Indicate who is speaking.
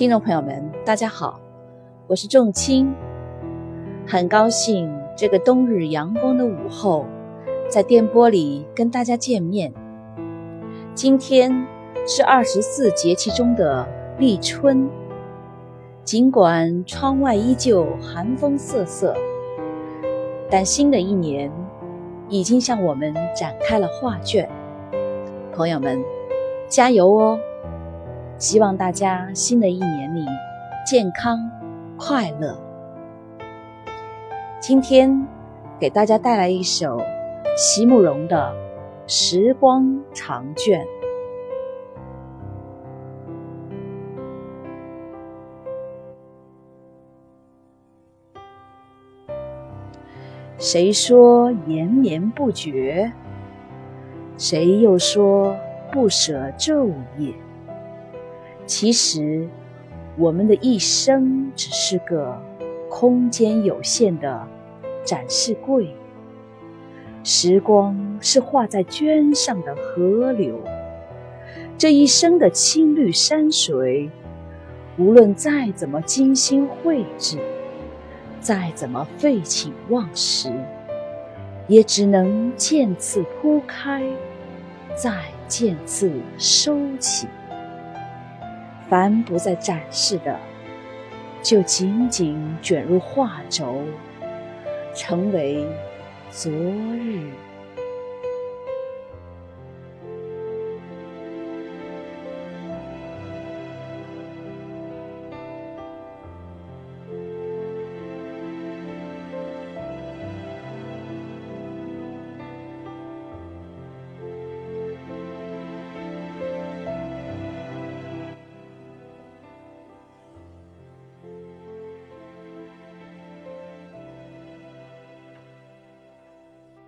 Speaker 1: 听众朋友们，大家好，我是仲青，很高兴这个冬日阳光的午后，在电波里跟大家见面。今天是二十四节气中的立春，尽管窗外依旧寒风瑟瑟，但新的一年已经向我们展开了画卷。朋友们，加油哦！希望大家新的一年里健康快乐。今天给大家带来一首席慕容的《时光长卷》。谁说延绵不绝？谁又说不舍昼夜？其实，我们的一生只是个空间有限的展示柜。时光是画在绢上的河流，这一生的青绿山水，无论再怎么精心绘制，再怎么废寝忘食，也只能渐次铺开，再渐次收起。凡不再展示的，就紧紧卷入画轴，成为昨日。